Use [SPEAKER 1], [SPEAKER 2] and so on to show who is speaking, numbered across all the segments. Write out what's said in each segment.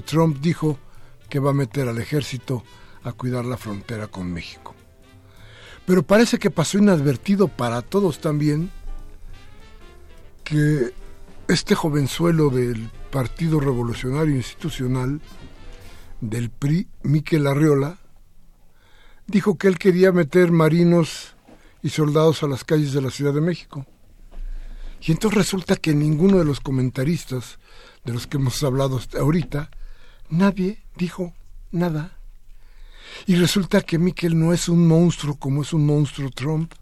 [SPEAKER 1] Trump dijo que va a meter al ejército a cuidar la frontera con México. Pero parece que pasó inadvertido para todos también que este jovenzuelo del Partido Revolucionario Institucional, del PRI, Miquel Arriola, dijo que él quería meter marinos y soldados a las calles de la Ciudad de México. Y entonces resulta que ninguno de los comentaristas de los que hemos hablado ahorita Nadie dijo nada. Y resulta que Miquel no es un monstruo como es un monstruo Trump.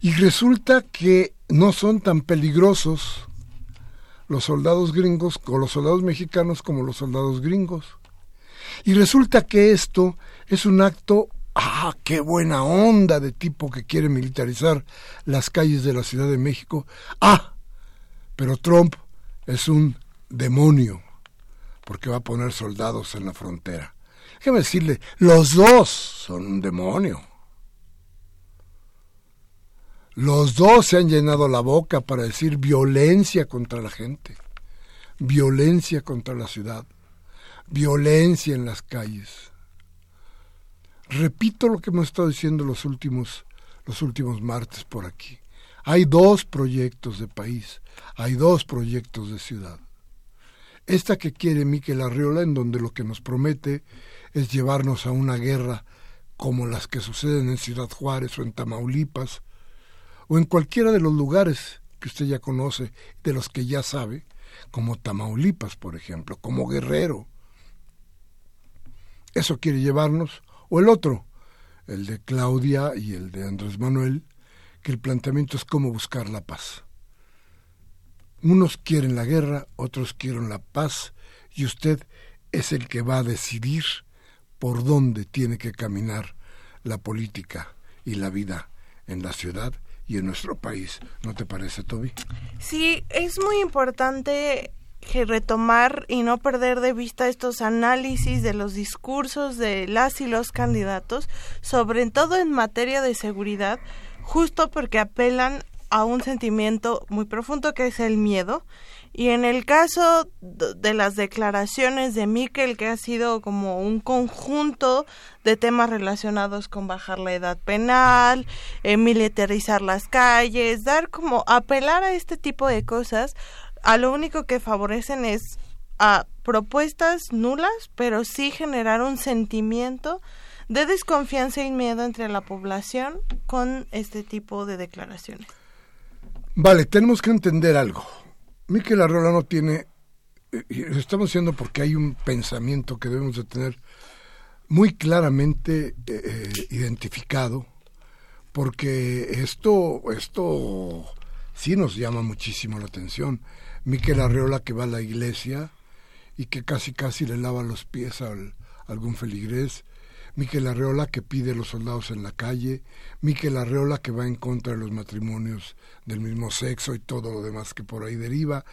[SPEAKER 1] Y resulta que no son tan peligrosos los soldados gringos o los soldados mexicanos como los soldados gringos. Y resulta que esto es un acto, ah, qué buena onda de tipo que quiere militarizar las calles de la Ciudad de México. Ah, pero Trump es un demonio porque va a poner soldados en la frontera. Déjeme decirle, los dos son un demonio. Los dos se han llenado la boca para decir violencia contra la gente, violencia contra la ciudad, violencia en las calles. Repito lo que hemos estado diciendo los últimos, los últimos martes por aquí. Hay dos proyectos de país, hay dos proyectos de ciudad. Esta que quiere Miquel Arriola, en donde lo que nos promete es llevarnos a una guerra como las que suceden en Ciudad Juárez o en Tamaulipas, o en cualquiera de los lugares que usted ya conoce, de los que ya sabe, como Tamaulipas, por ejemplo, como Guerrero. Eso quiere llevarnos, o el otro, el de Claudia y el de Andrés Manuel, que el planteamiento es cómo buscar la paz. Unos quieren la guerra, otros quieren la paz, y usted es el que va a decidir por dónde tiene que caminar la política y la vida en la ciudad y en nuestro país. ¿No te parece, Toby?
[SPEAKER 2] Sí, es muy importante retomar y no perder de vista estos análisis de los discursos de las y los candidatos, sobre todo en materia de seguridad, justo porque apelan a un sentimiento muy profundo que es el miedo. Y en el caso de las declaraciones de Miquel, que ha sido como un conjunto de temas relacionados con bajar la edad penal, eh, militarizar las calles, dar como apelar a este tipo de cosas, a lo único que favorecen es a propuestas nulas, pero sí generar un sentimiento de desconfianza y miedo entre la población con este tipo de declaraciones.
[SPEAKER 1] Vale, tenemos que entender algo. Miquel Arreola no tiene, lo estamos haciendo porque hay un pensamiento que debemos de tener muy claramente eh, eh, identificado porque esto, esto sí nos llama muchísimo la atención. Miquel Arreola que va a la iglesia y que casi casi le lava los pies a algún feligrés, Miquel Arreola que pide los soldados en la calle, Miquel Arreola que va en contra de los matrimonios del mismo sexo y todo lo demás que por ahí deriva,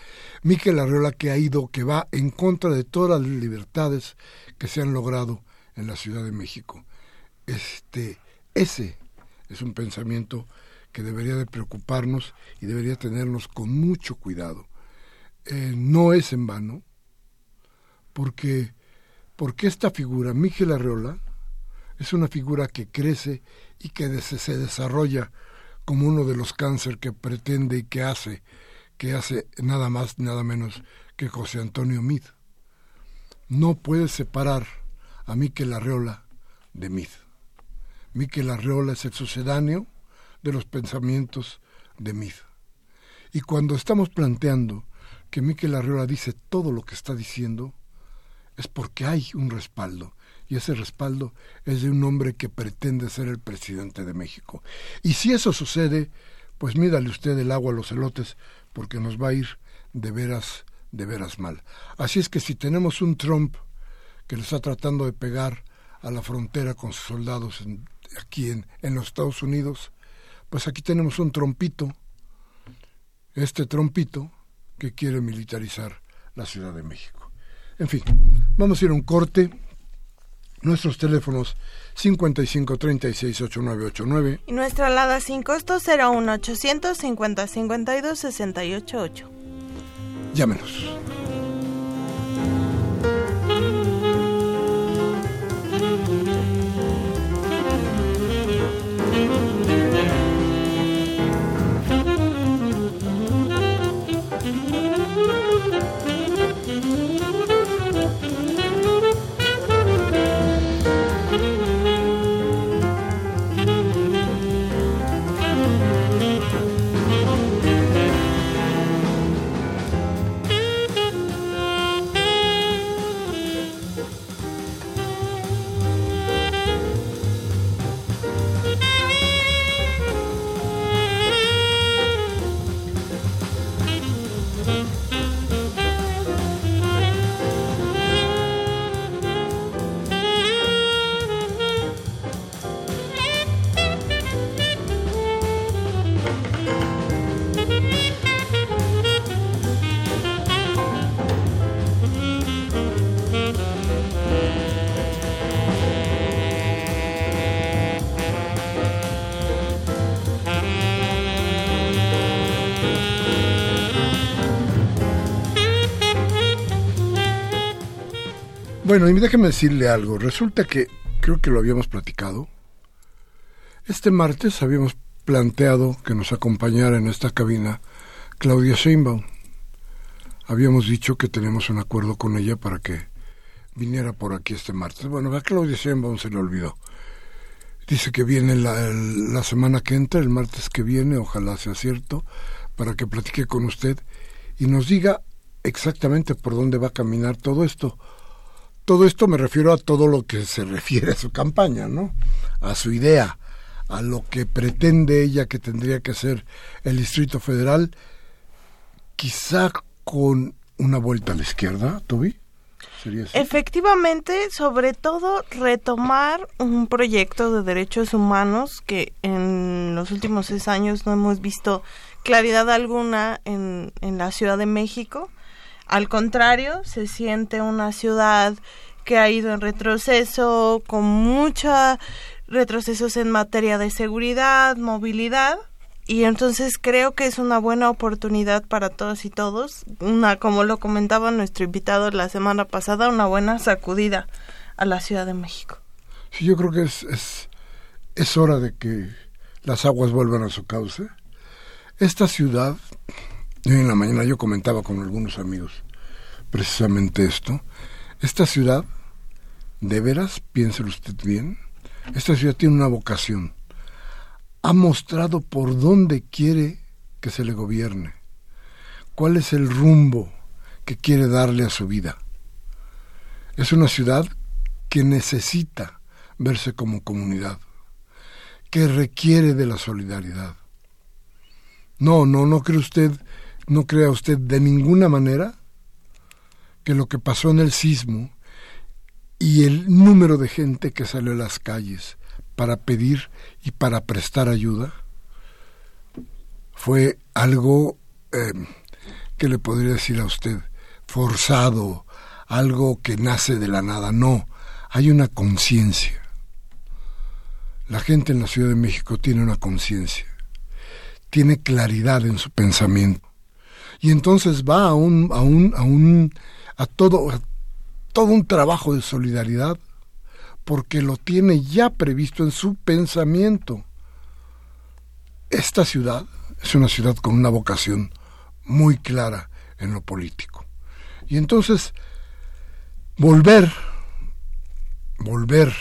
[SPEAKER 1] Miquel Arreola que ha ido, que va en contra de todas las libertades que se han logrado en la Ciudad de México. Este, ese es un pensamiento que debería de preocuparnos y debería tenernos con mucho cuidado. Eh, no es en vano, porque, porque esta figura, Miguel Arreola, es una figura que crece y que se desarrolla como uno de los cáncer que pretende y que hace, que hace nada más, nada menos que José Antonio Mid. No puedes separar a Miquel Arreola de Mid. Miquel Arreola es el sucedáneo de los pensamientos de Mid. Y cuando estamos planteando que Miquel Arreola dice todo lo que está diciendo, es porque hay un respaldo y ese respaldo es de un hombre que pretende ser el presidente de México. Y si eso sucede, pues mídale usted el agua a los elotes, porque nos va a ir de veras, de veras mal. Así es que si tenemos un Trump que le está tratando de pegar a la frontera con sus soldados aquí en, en los Estados Unidos, pues aquí tenemos un trompito, este trompito que quiere militarizar la Ciudad de México. En fin, vamos a ir a un corte Nuestros teléfonos 55 36 8989
[SPEAKER 2] y nuestra alada sin costo 01 800 50 52 688.
[SPEAKER 1] Llámenos. Bueno, y déjeme decirle algo. Resulta que, creo que lo habíamos platicado. Este martes habíamos planteado que nos acompañara en esta cabina Claudia Sheinbaum. Habíamos dicho que tenemos un acuerdo con ella para que viniera por aquí este martes. Bueno, a Claudia Sheinbaum se le olvidó. Dice que viene la, la semana que entra, el martes que viene, ojalá sea cierto, para que platique con usted y nos diga exactamente por dónde va a caminar todo esto todo esto me refiero a todo lo que se refiere a su campaña, ¿no? A su idea, a lo que pretende ella que tendría que ser el Distrito Federal, quizá con una vuelta a la izquierda, Toby.
[SPEAKER 2] Efectivamente, sobre todo retomar un proyecto de derechos humanos que en los últimos seis años no hemos visto claridad alguna en, en la Ciudad de México al contrario, se siente una ciudad que ha ido en retroceso, con muchos retrocesos en materia de seguridad, movilidad, y entonces creo que es una buena oportunidad para todos y todos, una como lo comentaba nuestro invitado la semana pasada, una buena sacudida a la Ciudad de México.
[SPEAKER 1] Sí, yo creo que es, es, es hora de que las aguas vuelvan a su cauce. Esta ciudad Hoy en la mañana yo comentaba con algunos amigos precisamente esto. Esta ciudad, de veras, piénselo usted bien, esta ciudad tiene una vocación. Ha mostrado por dónde quiere que se le gobierne, cuál es el rumbo que quiere darle a su vida. Es una ciudad que necesita verse como comunidad, que requiere de la solidaridad. No, no, no cree usted, no crea usted de ninguna manera que lo que pasó en el sismo y el número de gente que salió a las calles para pedir y para prestar ayuda fue algo eh, que le podría decir a usted forzado, algo que nace de la nada. No, hay una conciencia. La gente en la Ciudad de México tiene una conciencia, tiene claridad en su pensamiento. Y entonces va a un, a un, a un, a todo, a todo un trabajo de solidaridad, porque lo tiene ya previsto en su pensamiento. Esta ciudad es una ciudad con una vocación muy clara en lo político. Y entonces, volver, volver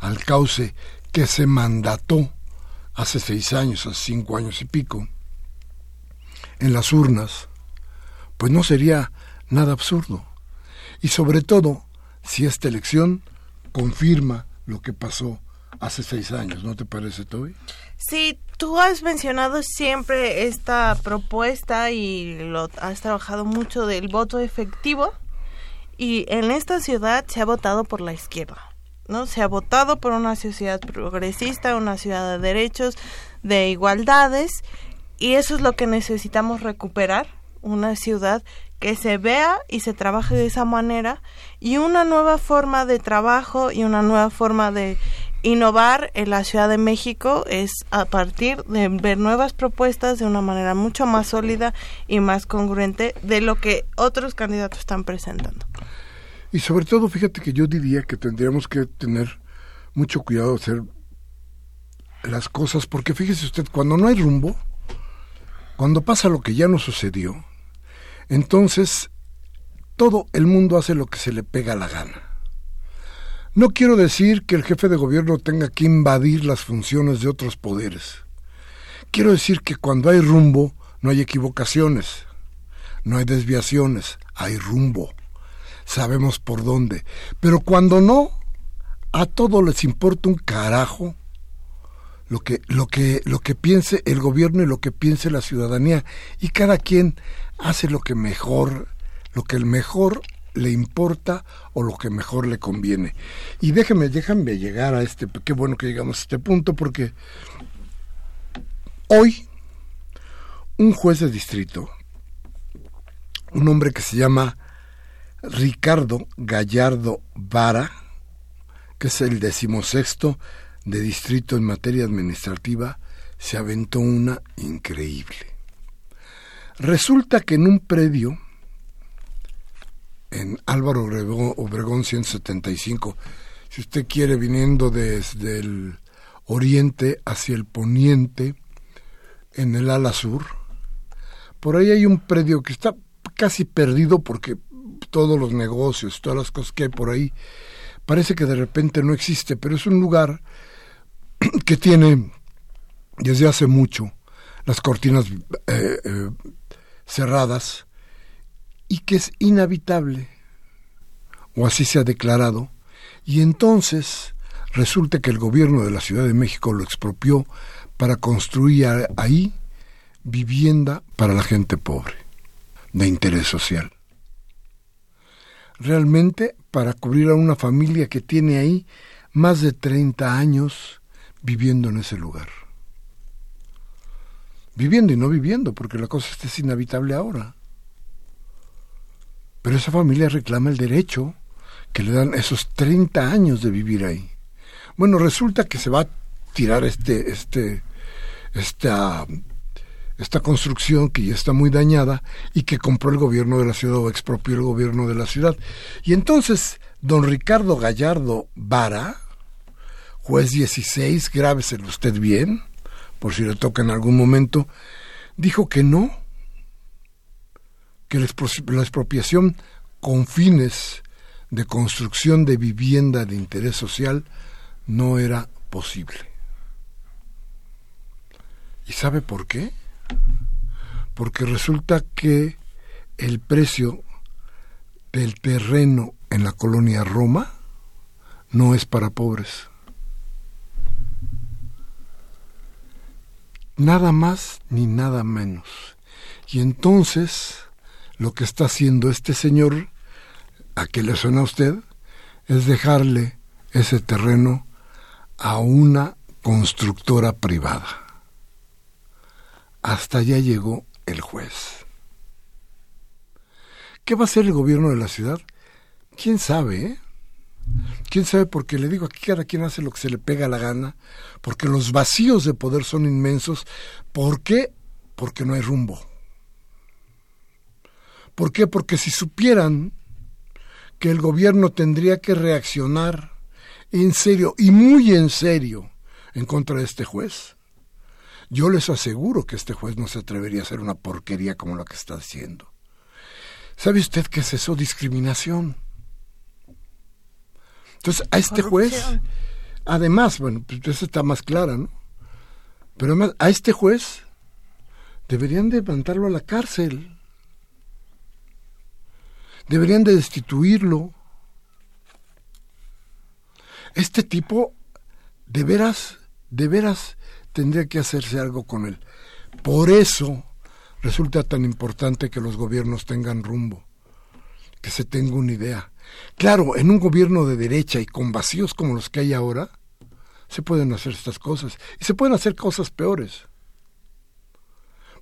[SPEAKER 1] al cauce que se mandató hace seis años, hace cinco años y pico, en las urnas, pues no sería nada absurdo. Y sobre todo, si esta elección confirma lo que pasó hace seis años, ¿no te parece, Toby?
[SPEAKER 2] Sí, tú has mencionado siempre esta propuesta y lo has trabajado mucho del voto efectivo y en esta ciudad se ha votado por la izquierda. ¿no? Se ha votado por una sociedad progresista, una ciudad de derechos, de igualdades, y eso es lo que necesitamos recuperar, una ciudad que se vea y se trabaje de esa manera, y una nueva forma de trabajo y una nueva forma de innovar en la Ciudad de México es a partir de ver nuevas propuestas de una manera mucho más sólida y más congruente de lo que otros candidatos están presentando.
[SPEAKER 1] Y sobre todo, fíjate que yo diría que tendríamos que tener mucho cuidado de hacer las cosas, porque fíjese usted, cuando no hay rumbo, cuando pasa lo que ya no sucedió, entonces todo el mundo hace lo que se le pega la gana. No quiero decir que el jefe de gobierno tenga que invadir las funciones de otros poderes. Quiero decir que cuando hay rumbo, no hay equivocaciones, no hay desviaciones, hay rumbo sabemos por dónde. Pero cuando no, a todos les importa un carajo lo que, lo que, lo que piense el gobierno y lo que piense la ciudadanía. Y cada quien hace lo que mejor, lo que el mejor le importa o lo que mejor le conviene. Y déjame, déjame llegar a este, qué bueno que llegamos a este punto, porque hoy un juez de distrito, un hombre que se llama Ricardo Gallardo Vara, que es el decimosexto de distrito en materia administrativa, se aventó una increíble. Resulta que en un predio, en Álvaro Obregón, Obregón 175, si usted quiere viniendo desde el oriente hacia el poniente, en el ala sur, por ahí hay un predio que está casi perdido porque todos los negocios, todas las cosas que hay por ahí, parece que de repente no existe, pero es un lugar que tiene desde hace mucho las cortinas eh, eh, cerradas y que es inhabitable, o así se ha declarado, y entonces resulta que el gobierno de la Ciudad de México lo expropió para construir ahí vivienda para la gente pobre, de interés social realmente para cubrir a una familia que tiene ahí más de 30 años viviendo en ese lugar. Viviendo y no viviendo, porque la cosa es inhabitable ahora. Pero esa familia reclama el derecho que le dan esos 30 años de vivir ahí. Bueno, resulta que se va a tirar este, este, esta esta construcción que ya está muy dañada y que compró el gobierno de la ciudad o expropió el gobierno de la ciudad. Y entonces, don Ricardo Gallardo Vara, juez 16, grábeselo usted bien, por si le toca en algún momento, dijo que no, que la expropiación con fines de construcción de vivienda de interés social no era posible. ¿Y sabe por qué? porque resulta que el precio del terreno en la colonia Roma no es para pobres. Nada más ni nada menos. Y entonces, lo que está haciendo este señor, ¿a qué le suena a usted? Es dejarle ese terreno a una constructora privada. Hasta allá llegó el juez. ¿Qué va a hacer el gobierno de la ciudad? ¿Quién sabe? Eh? ¿Quién sabe? Porque le digo, aquí cada quien hace lo que se le pega la gana, porque los vacíos de poder son inmensos. ¿Por qué? Porque no hay rumbo. ¿Por qué? Porque si supieran que el gobierno tendría que reaccionar en serio y muy en serio en contra de este juez, yo les aseguro que este juez no se atrevería a hacer una porquería como la que está haciendo. ¿Sabe usted qué es eso? Discriminación. Entonces, a este juez, además, bueno, pues eso está más clara, ¿no? Pero además, a este juez deberían de mandarlo a la cárcel. Deberían de destituirlo. Este tipo, de veras, de veras, tendría que hacerse algo con él. Por eso resulta tan importante que los gobiernos tengan rumbo, que se tenga una idea. Claro, en un gobierno de derecha y con vacíos como los que hay ahora, se pueden hacer estas cosas y se pueden hacer cosas peores.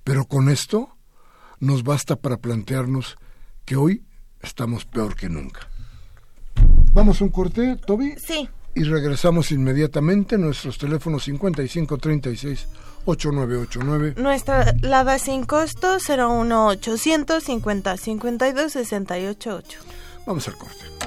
[SPEAKER 1] Pero con esto nos basta para plantearnos que hoy estamos peor que nunca. Vamos a un corte, Toby.
[SPEAKER 2] Sí.
[SPEAKER 1] Y regresamos inmediatamente. Nuestros teléfonos 5536 8989.
[SPEAKER 2] Nuestra lada sin costo 01800 50 52 688.
[SPEAKER 1] Vamos al corte.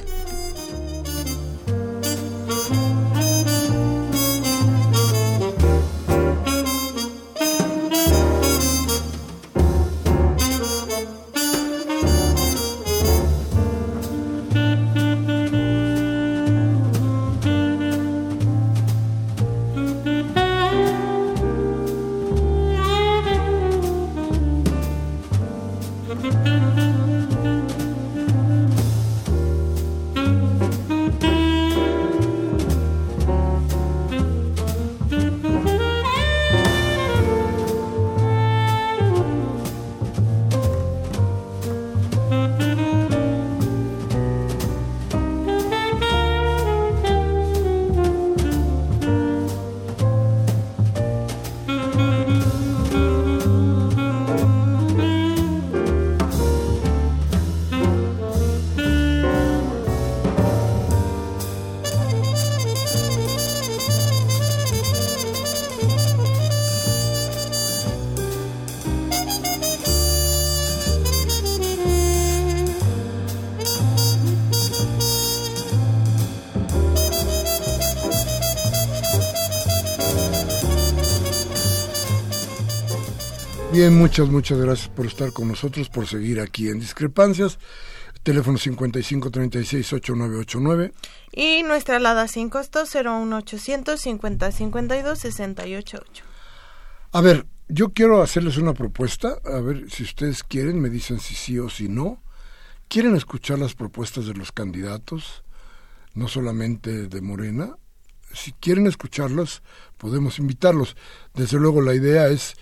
[SPEAKER 1] Bien, muchas, muchas gracias por estar con nosotros, por seguir aquí en Discrepancias. Teléfono 5536-8989.
[SPEAKER 2] Y nuestra alada sin costo 01800 5052 688.
[SPEAKER 1] A ver, yo quiero hacerles una propuesta. A ver si ustedes quieren, me dicen si sí o si no. ¿Quieren escuchar las propuestas de los candidatos? No solamente de Morena. Si quieren escucharlas, podemos invitarlos. Desde luego la idea es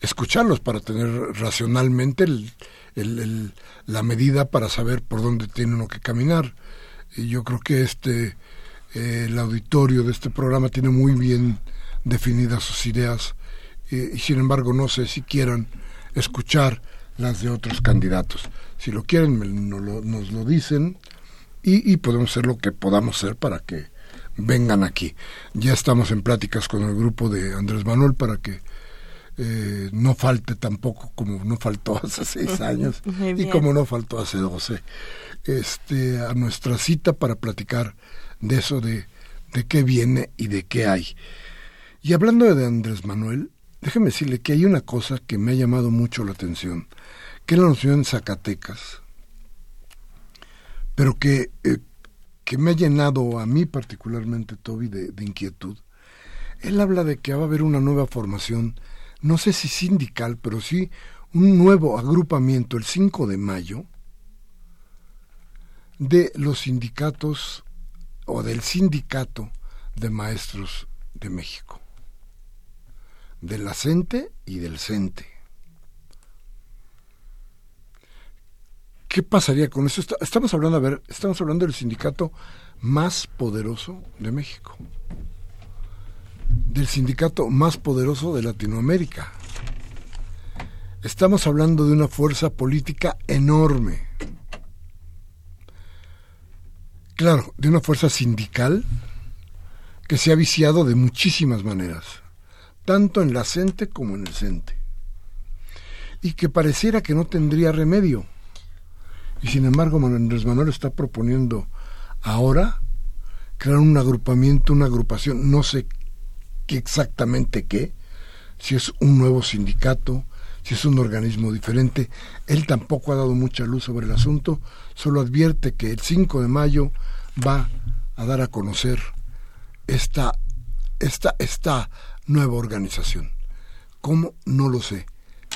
[SPEAKER 1] escucharlos para tener racionalmente el, la medida para saber por dónde tiene uno que caminar. Y yo creo que este eh, el auditorio de este programa tiene muy bien definidas sus ideas eh, y sin embargo no sé si quieran escuchar las de otros candidatos. Si lo quieren nos lo, nos lo dicen y, y podemos hacer lo que podamos hacer para que vengan aquí. Ya estamos en pláticas con el grupo de Andrés Manuel para que eh, no falte tampoco como no faltó hace seis años y como no faltó hace doce este a nuestra cita para platicar de eso de, de qué viene y de qué hay. Y hablando de Andrés Manuel déjeme decirle que hay una cosa que me ha llamado mucho la atención que él anunció en Zacatecas pero que eh, que me ha llenado a mí particularmente Toby de, de inquietud. Él habla de que va a haber una nueva formación no sé si sindical, pero sí un nuevo agrupamiento el 5 de mayo de los sindicatos o del sindicato de maestros de México. de la CENTE y del CENTE. ¿Qué pasaría con eso? Estamos hablando, a ver, estamos hablando del sindicato más poderoso de México, del sindicato más poderoso de Latinoamérica. Estamos hablando de una fuerza política enorme. Claro, de una fuerza sindical que se ha viciado de muchísimas maneras, tanto en la CENTE como en el CENTE, y que pareciera que no tendría remedio y sin embargo, Andrés Manuel está proponiendo ahora crear un agrupamiento, una agrupación, no sé exactamente qué, si es un nuevo sindicato, si es un organismo diferente. Él tampoco ha dado mucha luz sobre el asunto, solo advierte que el 5 de mayo va a dar a conocer esta, esta, esta nueva organización. ¿Cómo? No lo sé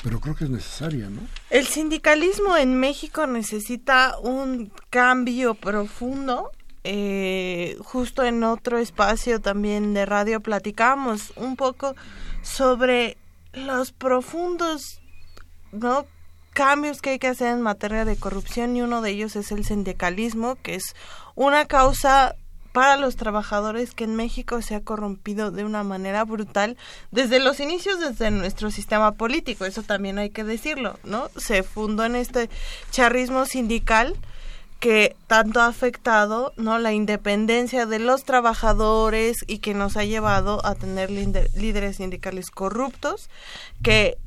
[SPEAKER 1] pero creo que es necesaria, ¿no?
[SPEAKER 2] El sindicalismo en México necesita un cambio profundo. Eh, justo en otro espacio también de radio platicamos un poco sobre los profundos ¿no? cambios que hay que hacer en materia de corrupción y uno de ellos es el sindicalismo, que es una causa para los trabajadores que en México se ha corrompido de una manera brutal desde los inicios desde nuestro sistema político, eso también hay que decirlo, ¿no? Se fundó en este charrismo sindical que tanto ha afectado no la independencia de los trabajadores y que nos ha llevado a tener líderes sindicales corruptos que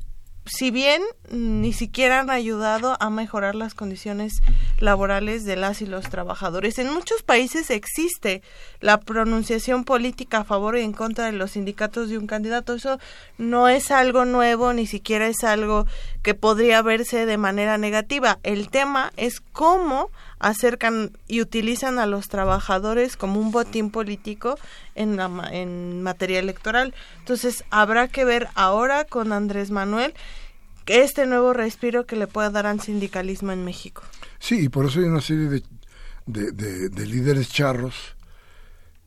[SPEAKER 2] si bien ni siquiera han ayudado a mejorar las condiciones laborales de las y los trabajadores. En muchos países existe la pronunciación política a favor y en contra de los sindicatos de un candidato. Eso no es algo nuevo, ni siquiera es algo que podría verse de manera negativa. El tema es cómo acercan y utilizan a los trabajadores como un botín político en, la, en materia electoral. Entonces, habrá que ver ahora con Andrés Manuel este nuevo respiro que le pueda dar al sindicalismo en México.
[SPEAKER 1] Sí, y por eso hay una serie de, de, de, líderes charros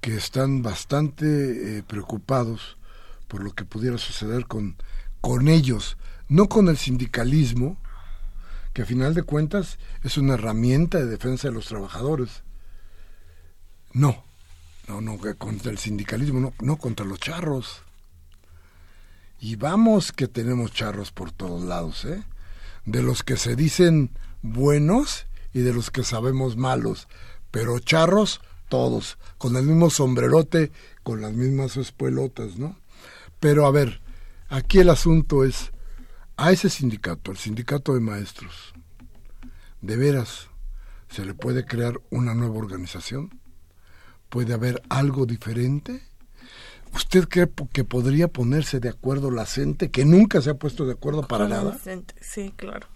[SPEAKER 1] que están bastante eh, preocupados por lo que pudiera suceder con, con ellos, no con el sindicalismo, que a final de cuentas es una herramienta de defensa de los trabajadores. No, no, no, contra el sindicalismo, no, no contra los charros. Y vamos que tenemos charros por todos lados, ¿eh? De los que se dicen buenos y de los que sabemos malos, pero charros todos, con el mismo sombrerote, con las mismas espuelotas, ¿no? Pero a ver, aquí el asunto es a ese sindicato, el sindicato de maestros, ¿de veras se le puede crear una nueva organización? ¿Puede haber algo diferente? ¿Usted cree que podría ponerse de acuerdo la CENTE, que nunca se ha puesto de acuerdo para nada?
[SPEAKER 2] Sí, claro.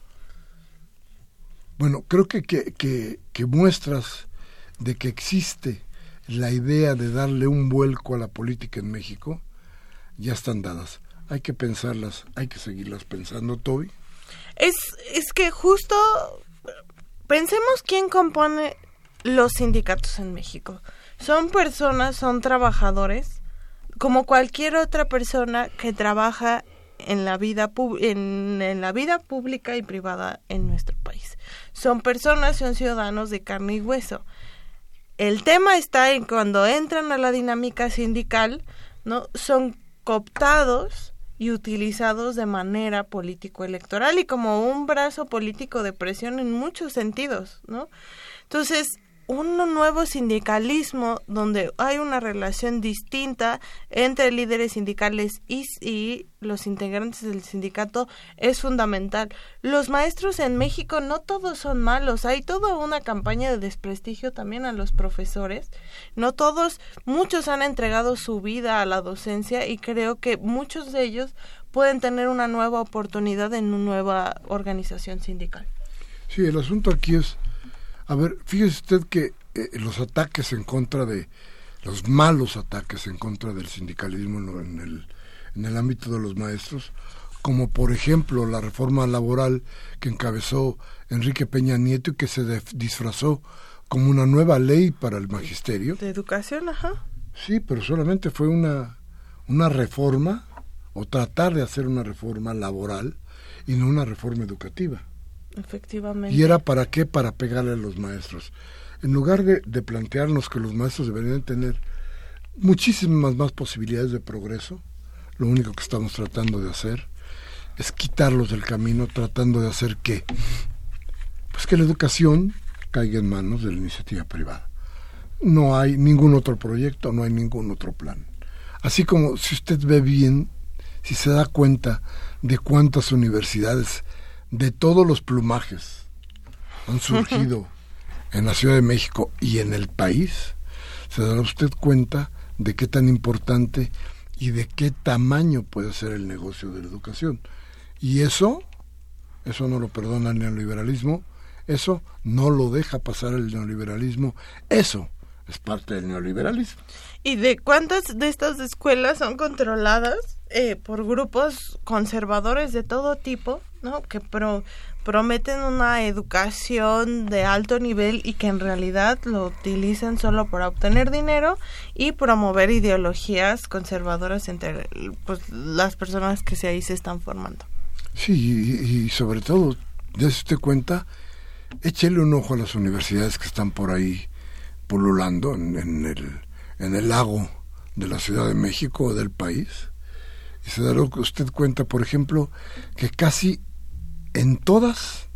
[SPEAKER 1] Bueno, creo que, que, que, muestras de que existe la idea de darle un vuelco a la política en México ya están dadas. Hay que pensarlas, hay que seguirlas pensando, Toby.
[SPEAKER 2] Es, es que justo pensemos quién compone los sindicatos en México. Son personas, son trabajadores, como cualquier otra persona que trabaja en la vida en, en, la vida pública y privada en nuestro país. Son personas, son ciudadanos de carne y hueso. El tema está en cuando entran a la dinámica sindical, ¿no? Son cooptados y utilizados de manera político-electoral y como un brazo político de presión en muchos sentidos, ¿no? Entonces, un nuevo sindicalismo donde hay una relación distinta entre líderes sindicales y, los integrantes del sindicato es fundamental. Los maestros en México no todos son malos, hay toda una campaña de desprestigio también a los profesores. No todos, muchos han entregado su vida a la docencia y creo que muchos de ellos pueden tener una nueva oportunidad en una nueva organización sindical.
[SPEAKER 1] Sí, el asunto aquí es a ver, fíjese usted que eh, los ataques en contra de, los malos ataques en contra del sindicalismo en el, en el ámbito de los maestros, como por ejemplo la reforma laboral que encabezó Enrique Peña Nieto y que se disfrazó como una nueva ley para el magisterio.
[SPEAKER 2] De educación, ajá.
[SPEAKER 1] Sí, pero solamente fue una, una reforma, o tratar de hacer una reforma laboral y no una reforma educativa.
[SPEAKER 2] Efectivamente.
[SPEAKER 1] ¿Y era para qué? Para pegarle a los maestros. En lugar de, de plantearnos que los maestros deberían tener muchísimas más posibilidades de progreso, lo único que estamos tratando de hacer es quitarlos del camino, tratando de hacer que, pues que la educación caiga en manos de la iniciativa privada. No hay ningún otro proyecto, no hay ningún otro plan. Así como si usted ve bien, si se da cuenta de cuántas universidades de todos los plumajes han surgido en la Ciudad de México y en el país, se dará usted cuenta de qué tan importante y de qué tamaño puede ser el negocio de la educación. Y eso, eso no lo perdona el neoliberalismo, eso no lo deja pasar el neoliberalismo, eso es parte del neoliberalismo.
[SPEAKER 2] ¿Y de cuántas de estas escuelas son controladas eh, por grupos conservadores de todo tipo, ¿no? Que pro, prometen una educación de alto nivel y que en realidad lo utilizan solo para obtener dinero y promover ideologías conservadoras entre pues, las personas que se ahí se están formando.
[SPEAKER 1] Sí, y, sobre todo, se usted cuenta, échele un ojo a las universidades que están por ahí pululando en, en, el, en el lago de la Ciudad de México o del país. Y se dará usted cuenta, por ejemplo, que casi en todas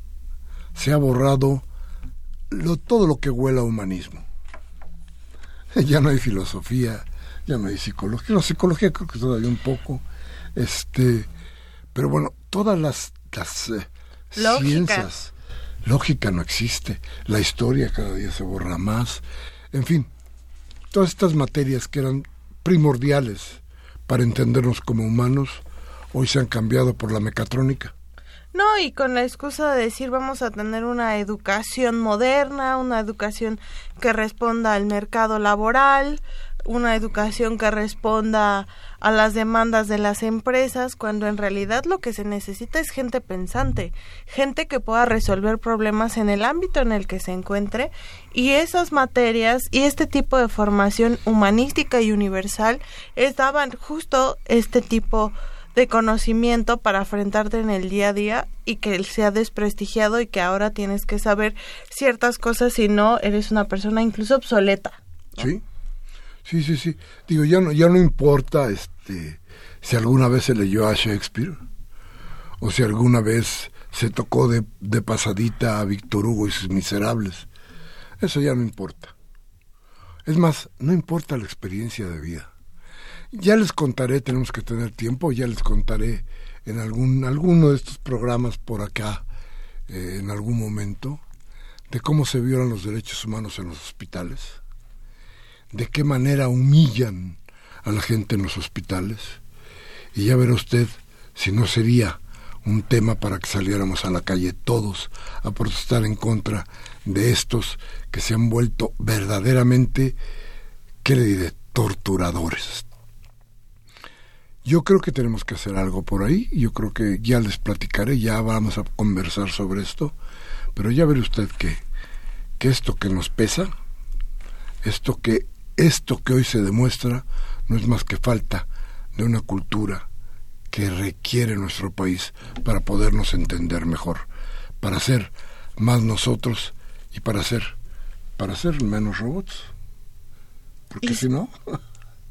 [SPEAKER 1] se ha borrado lo, todo lo que huela a humanismo. Ya no hay filosofía, ya no hay psicología. La psicología creo que todavía un poco. Este, pero bueno, todas las, las eh, ciencias. Lógica no existe. La historia cada día se borra más. En fin, todas estas materias que eran primordiales para entendernos como humanos, hoy se han cambiado por la mecatrónica.
[SPEAKER 2] No, y con la excusa de decir vamos a tener una educación moderna, una educación que responda al mercado laboral, una educación que responda a las demandas de las empresas, cuando en realidad lo que se necesita es gente pensante, gente que pueda resolver problemas en el ámbito en el que se encuentre y esas materias y este tipo de formación humanística y universal es daban justo este tipo de de conocimiento para enfrentarte en el día a día y que se ha desprestigiado y que ahora tienes que saber ciertas cosas si no eres una persona incluso obsoleta.
[SPEAKER 1] Sí, sí, sí, sí. Digo, ya no, ya no importa este, si alguna vez se leyó a Shakespeare o si alguna vez se tocó de, de pasadita a Víctor Hugo y sus miserables. Eso ya no importa. Es más, no importa la experiencia de vida. Ya les contaré, tenemos que tener tiempo, ya les contaré en algún alguno de estos programas por acá, eh, en algún momento, de cómo se violan los derechos humanos en los hospitales, de qué manera humillan a la gente en los hospitales, y ya verá usted si no sería un tema para que saliéramos a la calle todos a protestar en contra de estos que se han vuelto verdaderamente, ¿qué le diré?, torturadores, yo creo que tenemos que hacer algo por ahí. Yo creo que ya les platicaré, ya vamos a conversar sobre esto. Pero ya verá usted que, que esto que nos pesa, esto que, esto que hoy se demuestra, no es más que falta de una cultura que requiere nuestro país para podernos entender mejor, para ser más nosotros y para ser, para ser menos robots. Porque si no...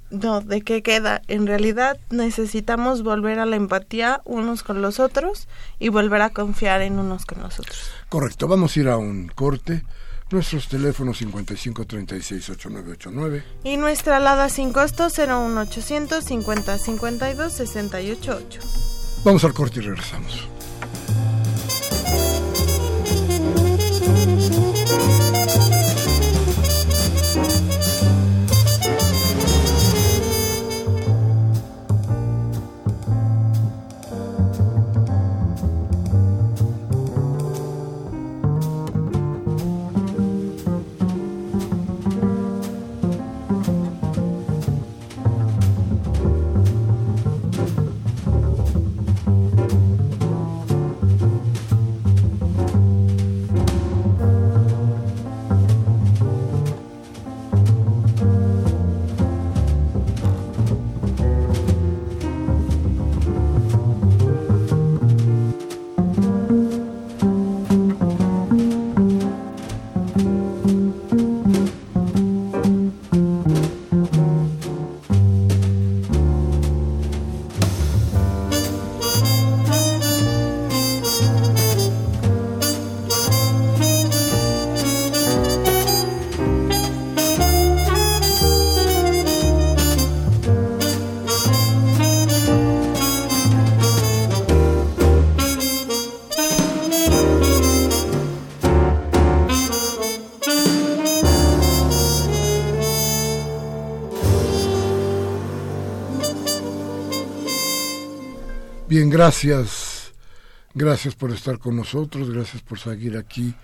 [SPEAKER 2] no, ¿de qué queda? En realidad necesitamos volver a la empatía unos con los otros y volver a confiar en unos con los otros.
[SPEAKER 1] Correcto, vamos a ir a un corte. Nuestros teléfonos 55 36 8989
[SPEAKER 2] y nuestra alada sin costo 01800 50 52 688.
[SPEAKER 1] Vamos al corte y regresamos. Gracias. Gracias por estar con nosotros, gracias por seguir aquí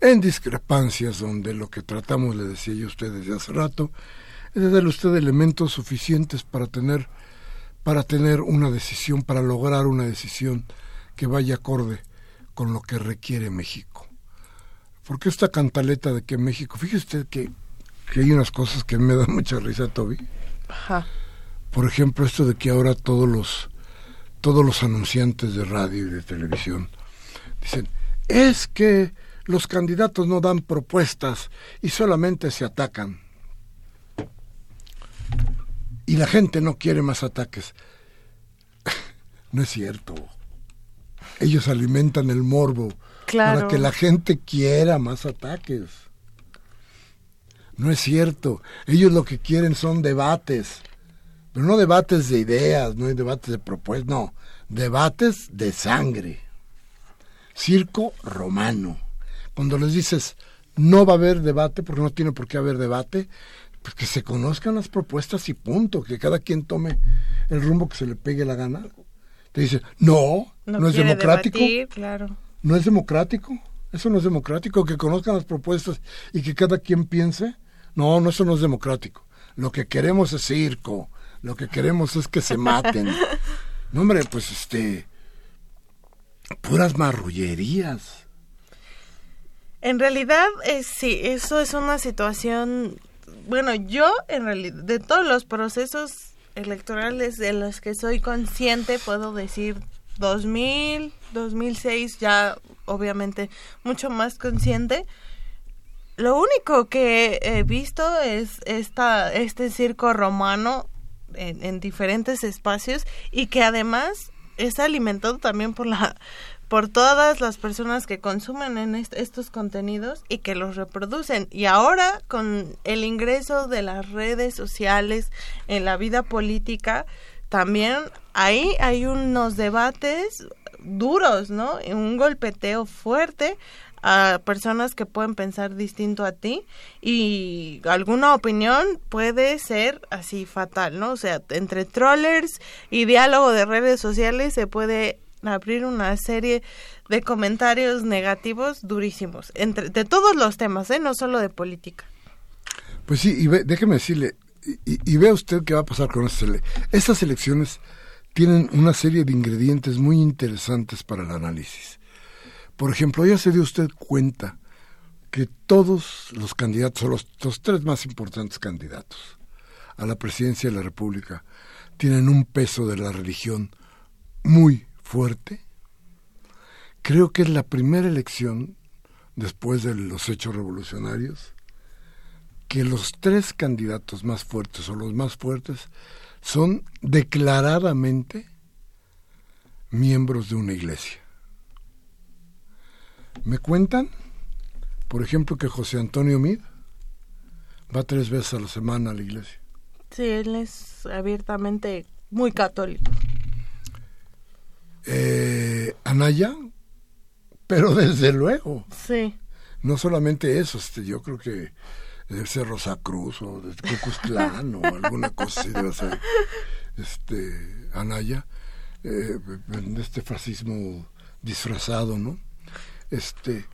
[SPEAKER 1] en discrepancias donde lo que tratamos, le decía yo a usted desde hace rato, es de darle a usted elementos suficientes para tener, para tener una decisión, para lograr una decisión que vaya acorde con lo que requiere México. Porque esta cantaleta de que México, fíjese usted que, que hay unas cosas que me dan mucha risa, Toby.
[SPEAKER 2] Ajá.
[SPEAKER 1] Por ejemplo, esto de que ahora todos los todos los anunciantes de radio y de televisión dicen, es que los candidatos no dan propuestas y solamente se atacan. Y la gente no quiere más ataques. no es cierto. Ellos alimentan el morbo para que la gente quiera más ataques. No es cierto. Ellos lo que quieren son debates. Pero no debates de ideas, no hay debates de propuestas, no. Debates de sangre. Circo romano. Cuando les dices, no va a haber debate, porque no tiene por qué haber debate, pues que se conozcan las propuestas y punto, que cada quien tome el rumbo que se le pegue la gana. Te dice, no, no, es democrático.
[SPEAKER 2] claro.
[SPEAKER 1] No es democrático. Eso no es democrático, que conozcan las propuestas y que cada quien piense. No, no, eso no es democrático. Lo que queremos es circo, lo que queremos es que se maten. no, hombre, pues este, puras marrullerías.
[SPEAKER 2] En realidad, eh, sí, eso es una situación, bueno, yo en realidad, de todos los procesos electorales de los que soy consciente, puedo decir 2000, 2006, ya obviamente mucho más consciente. Lo único que he visto es esta, este circo romano en, en diferentes espacios y que además es alimentado también por la por todas las personas que consumen en estos contenidos y que los reproducen. Y ahora con el ingreso de las redes sociales en la vida política, también ahí hay unos debates duros, ¿no? Un golpeteo fuerte a personas que pueden pensar distinto a ti y alguna opinión puede ser así fatal, ¿no? O sea, entre trollers y diálogo de redes sociales se puede abrir una serie de comentarios negativos durísimos, entre, de todos los temas, ¿eh? no solo de política.
[SPEAKER 1] Pues sí, y déjeme decirle, y, vea usted qué va a pasar con estas, estas elecciones. Tienen una serie de ingredientes muy interesantes para el análisis. Por ejemplo, ya se dio usted cuenta que todos los candidatos, o los, los tres más importantes candidatos a la presidencia de la República, tienen un peso de la religión muy fuerte. Creo que es la primera elección después de los hechos revolucionarios que los tres candidatos más fuertes o los más fuertes son declaradamente miembros de una iglesia. Me cuentan, por ejemplo, que José Antonio Mid va tres veces a la semana a la iglesia.
[SPEAKER 2] Sí, él es abiertamente muy católico
[SPEAKER 1] eh, Anaya, pero desde luego.
[SPEAKER 2] Sí.
[SPEAKER 1] No solamente eso, este, yo creo que debe ser Rosacruz o de o alguna cosa así debe ser este, Anaya, eh, este fascismo disfrazado, ¿no? Este,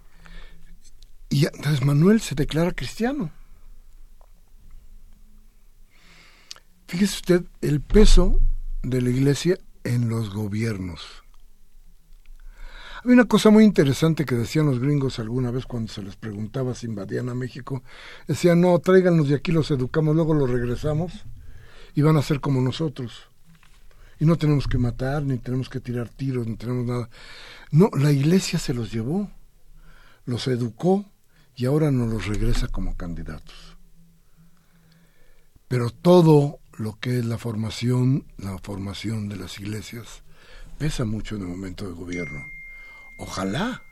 [SPEAKER 1] y Andrés Manuel se declara cristiano. Fíjese usted el peso de la iglesia en los gobiernos. Había una cosa muy interesante que decían los gringos alguna vez cuando se les preguntaba si invadían a México. Decían, no, tráiganlos de aquí, los educamos, luego los regresamos y van a ser como nosotros. Y no tenemos que matar, ni tenemos que tirar tiros, ni tenemos nada. No, la iglesia se los llevó, los educó y ahora nos los regresa como candidatos. Pero todo lo que es la formación, la formación de las iglesias, pesa mucho en el momento de gobierno ojalá,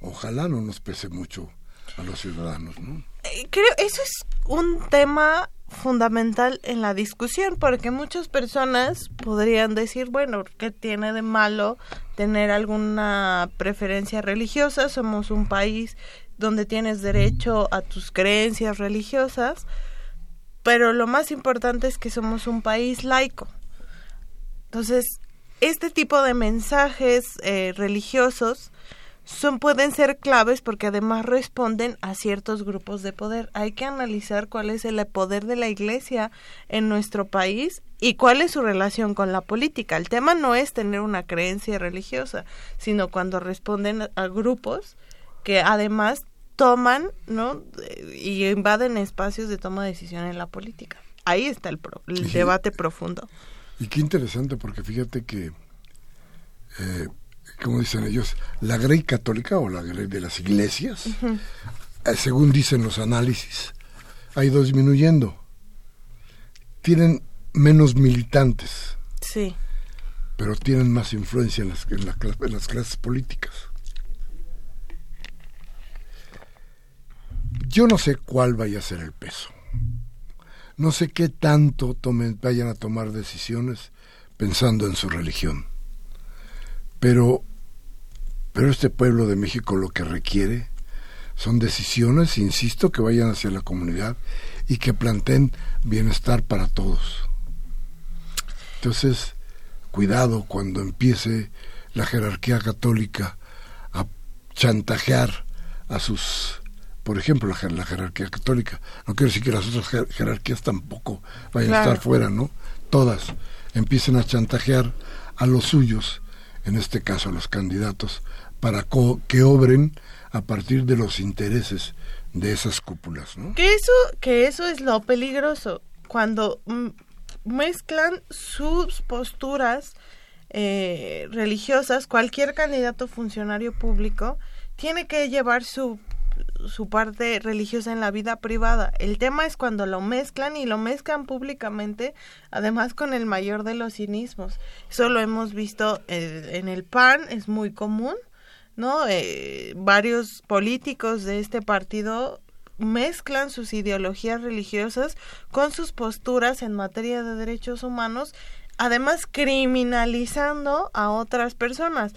[SPEAKER 1] ojalá no nos pese mucho a los ciudadanos, ¿no?
[SPEAKER 2] Eh, creo eso es un tema fundamental en la discusión porque muchas personas podrían decir, bueno, ¿qué tiene de malo tener alguna preferencia religiosa? Somos un país donde tienes derecho a tus creencias religiosas, pero lo más importante es que somos un país laico. Entonces, este tipo de mensajes eh, religiosos son pueden ser claves porque además responden a ciertos grupos de poder. Hay que analizar cuál es el poder de la Iglesia en nuestro país y cuál es su relación con la política. El tema no es tener una creencia religiosa, sino cuando responden a grupos que además toman, ¿no? y invaden espacios de toma de decisión en la política. Ahí está el, el debate profundo.
[SPEAKER 1] Y qué interesante porque fíjate que eh, como dicen ellos, la Grey católica o la Grey de las iglesias, eh, según dicen los análisis, ha ido disminuyendo. Tienen menos militantes.
[SPEAKER 2] Sí.
[SPEAKER 1] Pero tienen más influencia en las, en, en las clases políticas. Yo no sé cuál vaya a ser el peso. No sé qué tanto tomen, vayan a tomar decisiones pensando en su religión. Pero pero este pueblo de México lo que requiere son decisiones, insisto, que vayan hacia la comunidad y que planteen bienestar para todos. Entonces, cuidado cuando empiece la jerarquía católica a chantajear a sus, por ejemplo, la, jerarquía católica. No quiero decir que las otras jerarquías tampoco vayan a estar fuera, ¿no? Todas empiecen a chantajear a los suyos, en este caso los candidatos, para que obren a partir de los intereses de esas cúpulas, ¿no?
[SPEAKER 2] Que eso, que eso es lo peligroso, cuando mezclan sus posturas eh, religiosas, cualquier candidato funcionario público tiene que llevar su su parte religiosa en la vida privada. El tema es cuando lo mezclan y lo mezclan públicamente, además con el mayor de los cinismos. Eso lo hemos visto eh, en el PAN, es muy común. ¿no? Eh, varios políticos de este partido mezclan sus ideologías religiosas con sus posturas en materia de derechos humanos, además criminalizando a otras personas.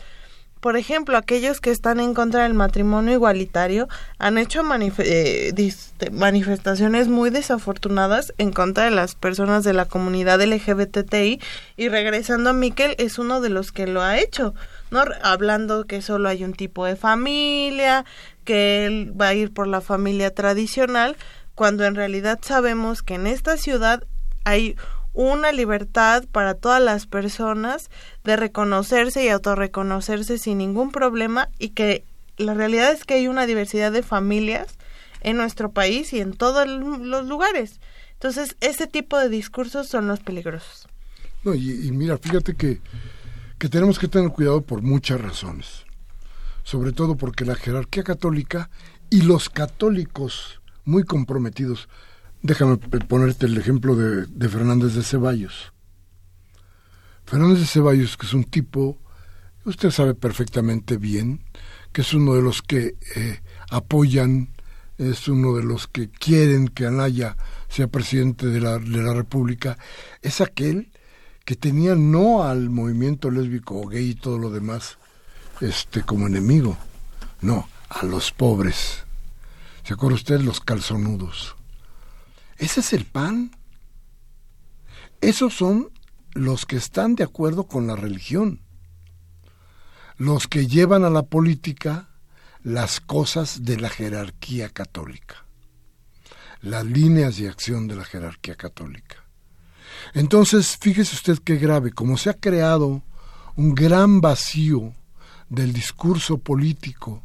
[SPEAKER 2] Por ejemplo, aquellos que están en contra del matrimonio igualitario han hecho eh, manifestaciones muy desafortunadas en contra de las personas de la comunidad LGBTI y regresando a Miquel es uno de los que lo ha hecho. ¿no? Hablando que solo hay un tipo de familia, que él va a ir por la familia tradicional, cuando en realidad sabemos que en esta ciudad hay una libertad para todas las personas de reconocerse y autorreconocerse sin ningún problema y que la realidad es que hay una diversidad de familias en nuestro país y en todos los lugares. Entonces, ese tipo de discursos son los peligrosos.
[SPEAKER 1] No, y mira, fíjate que que tenemos que tener cuidado por muchas razones. Sobre todo porque la jerarquía católica y los católicos muy comprometidos. Déjame ponerte el ejemplo de, Fernández de Ceballos. Fernández de Ceballos, que es un tipo, usted sabe perfectamente bien, que es uno de los que eh, apoyan, es uno de los que quieren que Anaya sea presidente de la, de la República, es aquel que tenía no al movimiento lésbico o gay y todo lo demás este como enemigo, no, a los pobres. ¿Se acuerda usted los calzonudos? Ese es el pan. Esos son los que están de acuerdo con la religión, los que llevan a la política las cosas de la jerarquía católica, las líneas de acción de la jerarquía católica. Entonces, fíjese usted qué grave, como se ha creado un gran vacío del discurso político,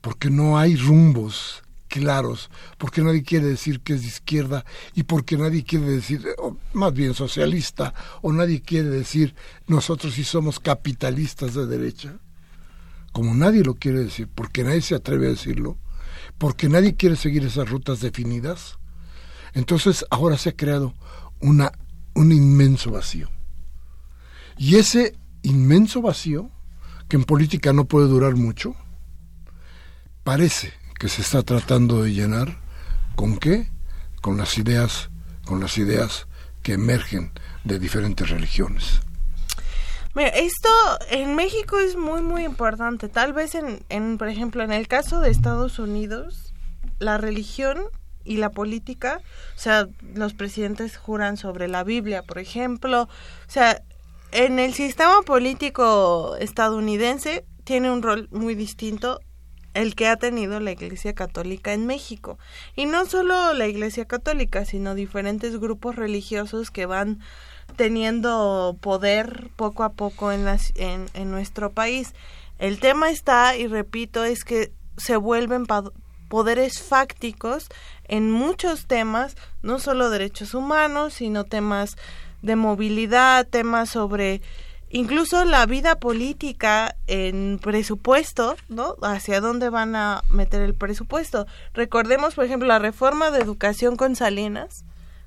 [SPEAKER 1] porque no hay rumbos claros, porque nadie quiere decir que es de izquierda y porque nadie quiere decir, más bien socialista, o nadie quiere decir nosotros sí somos capitalistas de derecha, como nadie lo quiere decir, porque nadie se atreve a decirlo, porque nadie quiere seguir esas rutas definidas, entonces ahora se ha creado una, un inmenso vacío. Y ese inmenso vacío, que en política no puede durar mucho, parece que se está tratando de llenar con qué? Con las ideas, con las ideas que emergen de diferentes religiones.
[SPEAKER 2] Esto en México es muy muy importante. Tal vez en, en por ejemplo, en el caso de Estados Unidos, la religión y la política, o sea, los presidentes juran sobre la Biblia, por ejemplo, o sea, en el sistema político estadounidense tiene un rol muy distinto el que ha tenido la Iglesia Católica en México. Y no solo la Iglesia Católica, sino diferentes grupos religiosos que van teniendo poder poco a poco en, en nuestro país. El tema está, y repito, es que se vuelven poderes fácticos en muchos temas, no solo derechos humanos, sino temas de movilidad, temas sobre incluso la vida política en presupuesto, ¿no? Hacia dónde van a meter el presupuesto. Recordemos, por ejemplo, la reforma de educación con Salinas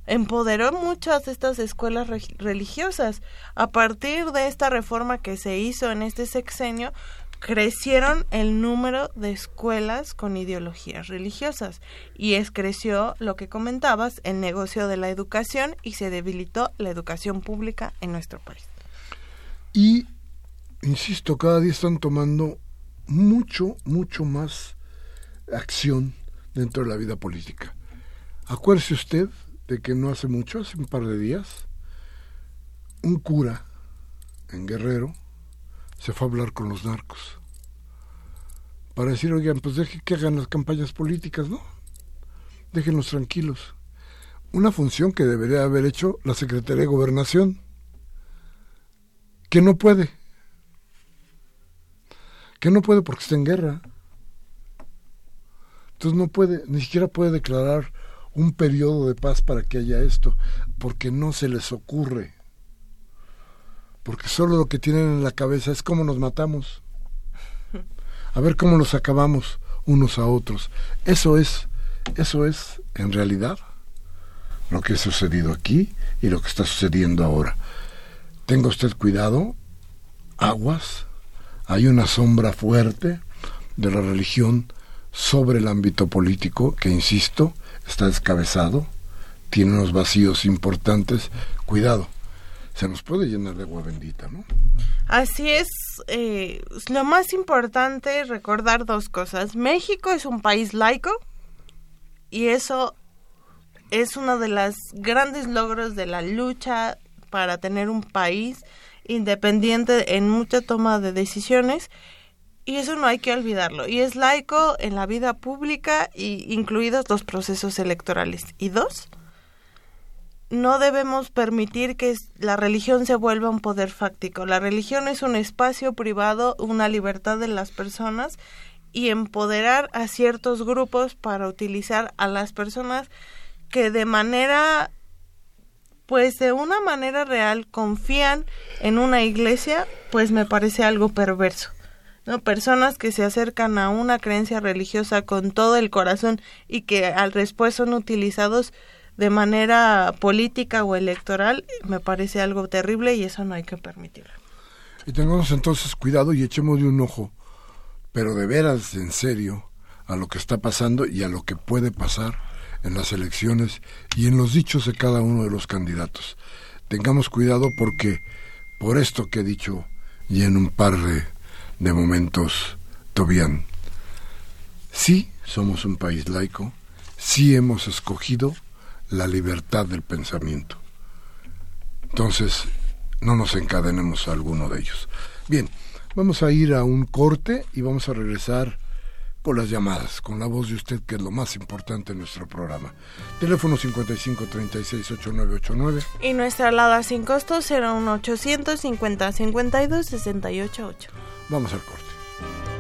[SPEAKER 2] empoderó muchas de estas escuelas religiosas. A partir de esta reforma que se hizo en este sexenio, crecieron el número de escuelas con ideologías religiosas y es creció lo que comentabas el negocio de la educación y se debilitó la educación pública en nuestro país.
[SPEAKER 1] Y insisto, cada día están tomando mucho, mucho más acción dentro de la vida política. Acuérdese usted de que no hace mucho, hace un par de días, un cura en Guerrero se fue a hablar con los narcos. Para decir, oigan, pues dejen que hagan las campañas políticas, ¿no? Déjenlos tranquilos. Una función que debería haber hecho la Secretaría de Gobernación, que no puede. Que no puede porque está en guerra. Entonces no puede, ni siquiera puede declarar un periodo de paz para que haya esto, porque no se les ocurre porque solo lo que tienen en la cabeza es cómo nos matamos. A ver cómo nos acabamos unos a otros. Eso es, eso es en realidad lo que ha sucedido aquí y lo que está sucediendo ahora. Tenga usted cuidado, aguas, hay una sombra fuerte de la religión sobre el ámbito político que, insisto, está descabezado, tiene unos vacíos importantes. Cuidado, se nos puede llenar de agua bendita, ¿no?
[SPEAKER 2] Así es, eh, lo más importante es recordar dos cosas. México es un país laico y eso es uno de los grandes logros de la lucha para tener un país independiente en mucha toma de decisiones y eso no hay que olvidarlo. Y es laico en la vida pública, y incluidos los procesos electorales. Y dos, no debemos permitir que la religión se vuelva un poder fáctico. La religión es un espacio privado, una libertad de las personas y empoderar a ciertos grupos para utilizar a las personas que de manera pues de una manera real confían en una iglesia, pues me parece algo perverso. ¿no? Personas que se acercan a una creencia religiosa con todo el corazón y que al después son utilizados de manera política o electoral me parece algo terrible y eso no hay que permitirlo.
[SPEAKER 1] Y tengamos entonces cuidado y echemos de un ojo, pero de veras, en serio, a lo que está pasando y a lo que puede pasar en las elecciones y en los dichos de cada uno de los candidatos. Tengamos cuidado porque por esto que he dicho y en un par de, momentos, Tobián, sí somos un país laico, sí hemos escogido la libertad del pensamiento. Entonces, no nos encadenemos a alguno de ellos. Bien, vamos a ir a un corte y vamos a regresar con las llamadas, con la voz de usted, que es lo más importante en nuestro programa. Teléfono 55 36 8989.
[SPEAKER 2] Y nuestra alada sin costo será un 850 52 688.
[SPEAKER 1] Vamos al corte.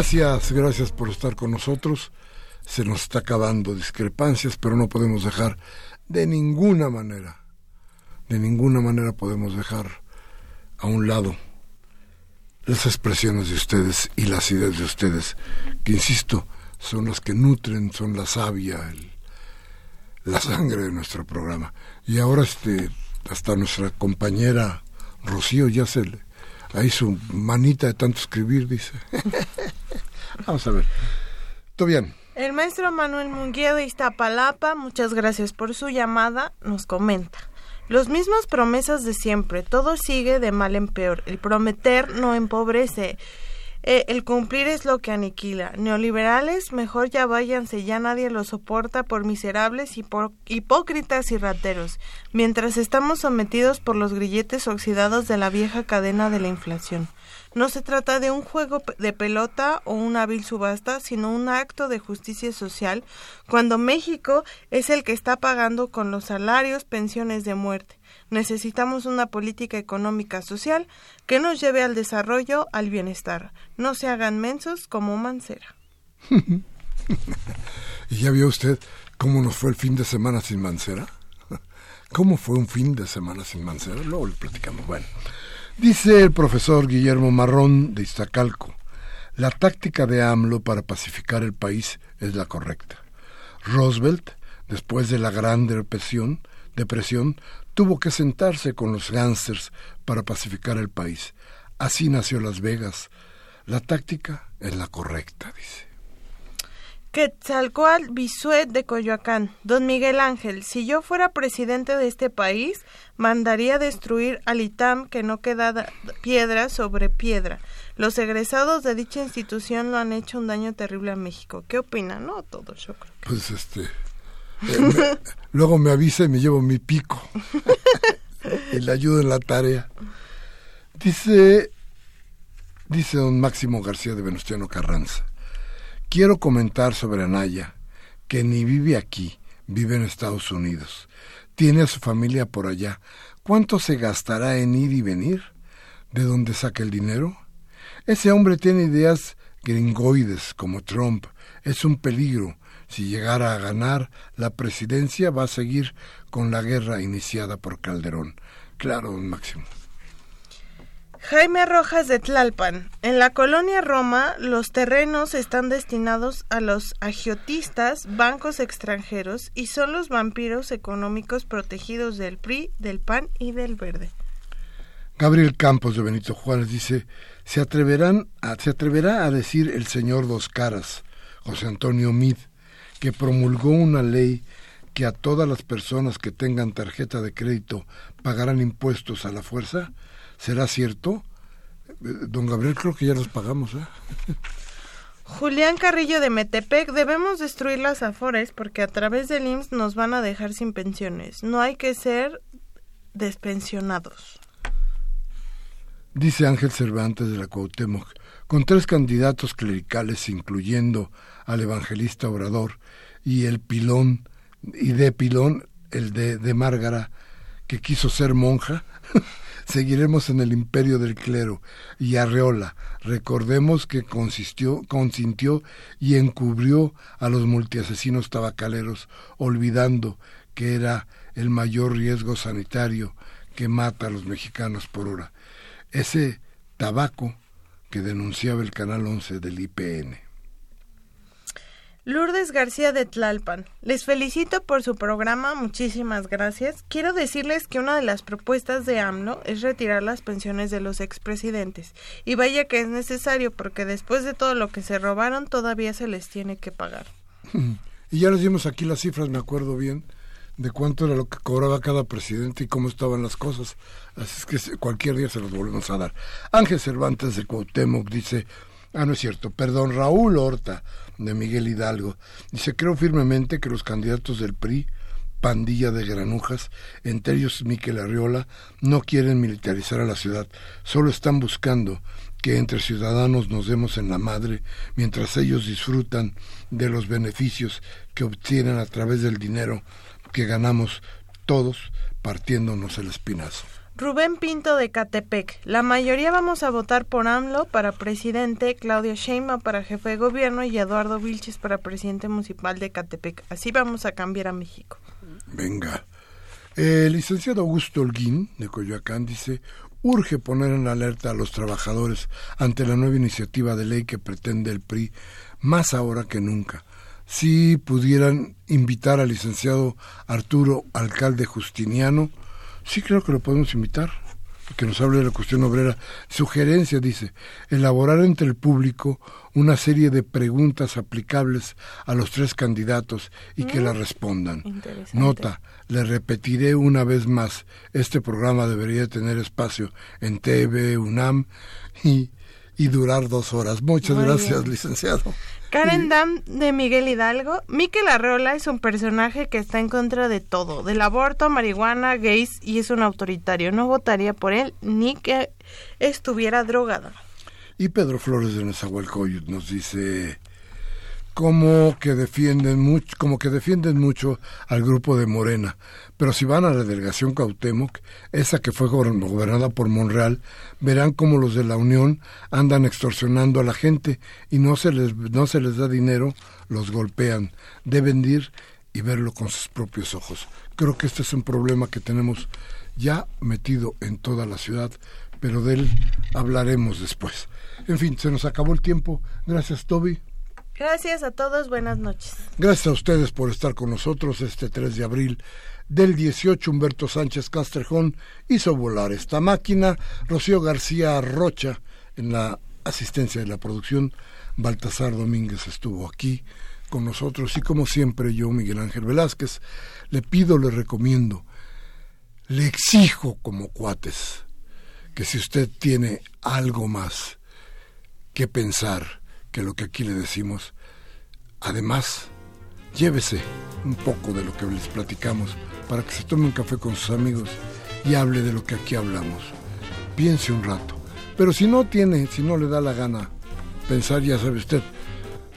[SPEAKER 1] Gracias, gracias por estar con nosotros. Se nos está acabando discrepancias, pero no podemos dejar de ninguna manera, de ninguna manera podemos dejar a un lado las expresiones de ustedes y las ideas de ustedes, que insisto, son las que nutren, son la savia, la sangre de nuestro programa. Y ahora este, hasta nuestra compañera Rocío ya se le, ahí su manita de tanto escribir, dice. Vamos a ver. Todo bien.
[SPEAKER 2] El maestro Manuel Munguía de Iztapalapa, muchas gracias por su llamada, nos comenta. Los mismas promesas de siempre, todo sigue de mal en peor. El prometer no empobrece. Eh, el cumplir es lo que aniquila. Neoliberales, mejor ya váyanse, ya nadie los soporta por miserables, y por hipócritas y rateros, mientras estamos sometidos por los grilletes oxidados de la vieja cadena de la inflación. No se trata de un juego de pelota o una hábil subasta, sino un acto de justicia social, cuando México es el que está pagando con los salarios pensiones de muerte. Necesitamos una política económica social que nos lleve al desarrollo, al bienestar. No se hagan mensos como Mancera.
[SPEAKER 1] ¿Y ya vio usted cómo nos fue el fin de semana sin Mancera? ¿Cómo fue un fin de semana sin Mancera? Luego le platicamos. Bueno, dice el profesor Guillermo Marrón de Iztacalco, la táctica de AMLO para pacificar el país es la correcta. Roosevelt, después de la Gran Depresión, depresión tuvo que sentarse con los gángsters para pacificar el país. Así nació Las Vegas. La táctica es la correcta, dice.
[SPEAKER 2] Quetzalcoatl Bisuet de Coyoacán. Don Miguel Ángel, si yo fuera presidente de este país, mandaría destruir al ITAM que no queda piedra sobre piedra. Los egresados de dicha institución lo han hecho un daño terrible a México. ¿Qué opina? No, todo yo creo.
[SPEAKER 1] Pues este, eh, luego me avisa y me llevo mi pico y le ayudo en la tarea. Dice, dice don Máximo García de Venustiano Carranza, quiero comentar sobre Anaya, que ni vive aquí, vive en Estados Unidos. Tiene a su familia por allá. ¿Cuánto se gastará en ir y venir? ¿De dónde saca el dinero? Ese hombre tiene ideas gringoides como Trump. Es un peligro si llegara a ganar la presidencia, va a seguir con la guerra iniciada por Calderón. Claro, Máximo.
[SPEAKER 2] Jaime Rojas de Tlalpan. En la colonia Roma, los terrenos están destinados a los agiotistas, bancos extranjeros y son los vampiros económicos protegidos del PRI, del PAN y del Verde.
[SPEAKER 1] Gabriel Campos de Benito Juárez dice, se atreverán a, se atreverá a decir el señor dos caras, José Antonio Mid, que promulgó una ley que a todas las personas que tengan tarjeta de crédito pagarán impuestos a la fuerza? ¿Será cierto? Don Gabriel, creo que ya los pagamos. ¿eh?
[SPEAKER 2] Julián Carrillo de Metepec, debemos destruir las afores porque a través del IMSS nos van a dejar sin pensiones. No hay que ser despensionados.
[SPEAKER 1] Dice Ángel Cervantes de la Cuauhtémoc, con tres candidatos clericales, incluyendo al evangelista Obrador, y el pilón, y de pilón, el de, de Márgara, que quiso ser monja, seguiremos en el imperio del clero. Y Arreola, recordemos que consistió, consintió y encubrió a los multiasesinos tabacaleros, olvidando que era el mayor riesgo sanitario que mata a los mexicanos por hora. Ese tabaco que denunciaba el Canal 11 del IPN.
[SPEAKER 2] Lourdes García de Tlalpan. Les felicito por su programa, muchísimas gracias. Quiero decirles que una de las propuestas de AMLO es retirar las pensiones de los expresidentes. Y vaya que es necesario porque después de todo lo que se robaron todavía se les tiene que pagar.
[SPEAKER 1] Y ya les dimos aquí las cifras, me acuerdo bien, de cuánto era lo que cobraba cada presidente y cómo estaban las cosas. Así es que cualquier día se los volvemos a dar. Ángel Cervantes de Cuauhtémoc dice, ah, no es cierto, perdón, Raúl Horta de Miguel Hidalgo. Dice, creo firmemente que los candidatos del PRI, pandilla de granujas, entre ellos Miquel Arriola, no quieren militarizar a la ciudad, solo están buscando que entre ciudadanos nos demos en la madre mientras ellos disfrutan de los beneficios que obtienen a través del dinero que ganamos todos partiéndonos el espinazo.
[SPEAKER 2] Rubén Pinto de Catepec. La mayoría vamos a votar por AMLO para presidente, Claudia Sheinbaum para jefe de gobierno y Eduardo Vilches para presidente municipal de Catepec. Así vamos a cambiar a México.
[SPEAKER 1] Venga. El licenciado Augusto Holguín, de Coyoacán, dice, urge poner en alerta a los trabajadores ante la nueva iniciativa de ley que pretende el PRI, más ahora que nunca. Si pudieran invitar al licenciado Arturo Alcalde Justiniano, sí creo que lo podemos invitar, que nos hable de la cuestión obrera. Sugerencia, dice, elaborar entre el público una serie de preguntas aplicables a los tres candidatos y que la respondan. Nota, le repetiré una vez más, este programa debería tener espacio en TV, UNAM y, y durar dos horas. Muchas gracias, licenciado.
[SPEAKER 2] Karen Dam de Miguel Hidalgo. Miquel Arreola es un personaje que está en contra de todo, del aborto, marihuana, gays y es un autoritario. No votaría por él ni que estuviera drogado.
[SPEAKER 1] Y Pedro Flores de Nezahualcóyotl nos dice, como que defienden mucho, como que defienden mucho al grupo de Morena, pero si van a la delegación Cautemoc, esa que fue gobernada por Monreal, verán como los de la Unión andan extorsionando a la gente y no se les no se les da dinero, los golpean. Deben ir y verlo con sus propios ojos. Creo que este es un problema que tenemos ya metido en toda la ciudad, pero de él hablaremos después. En fin, se nos acabó el tiempo. Gracias, Toby.
[SPEAKER 2] Gracias a todos, buenas noches.
[SPEAKER 1] Gracias a ustedes por estar con nosotros este 3 de abril del 18. Humberto Sánchez Castrejón hizo volar esta máquina. Rocío García Rocha en la asistencia de la producción. Baltasar Domínguez estuvo aquí con nosotros y como siempre yo, Miguel Ángel Velázquez, le pido, le recomiendo, le exijo como cuates que si usted tiene algo más que pensar, que lo que aquí le decimos. Además, llévese un poco de lo que les platicamos para que se tome un café con sus amigos y hable de lo que aquí hablamos. Piense un rato. Pero si no tiene, si no le da la gana pensar, ya sabe usted,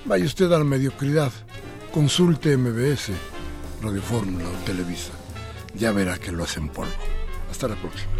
[SPEAKER 1] vaya usted a la mediocridad, consulte MBS, Radio Fórmula o Televisa. Ya verá que lo hacen polvo. Hasta la próxima.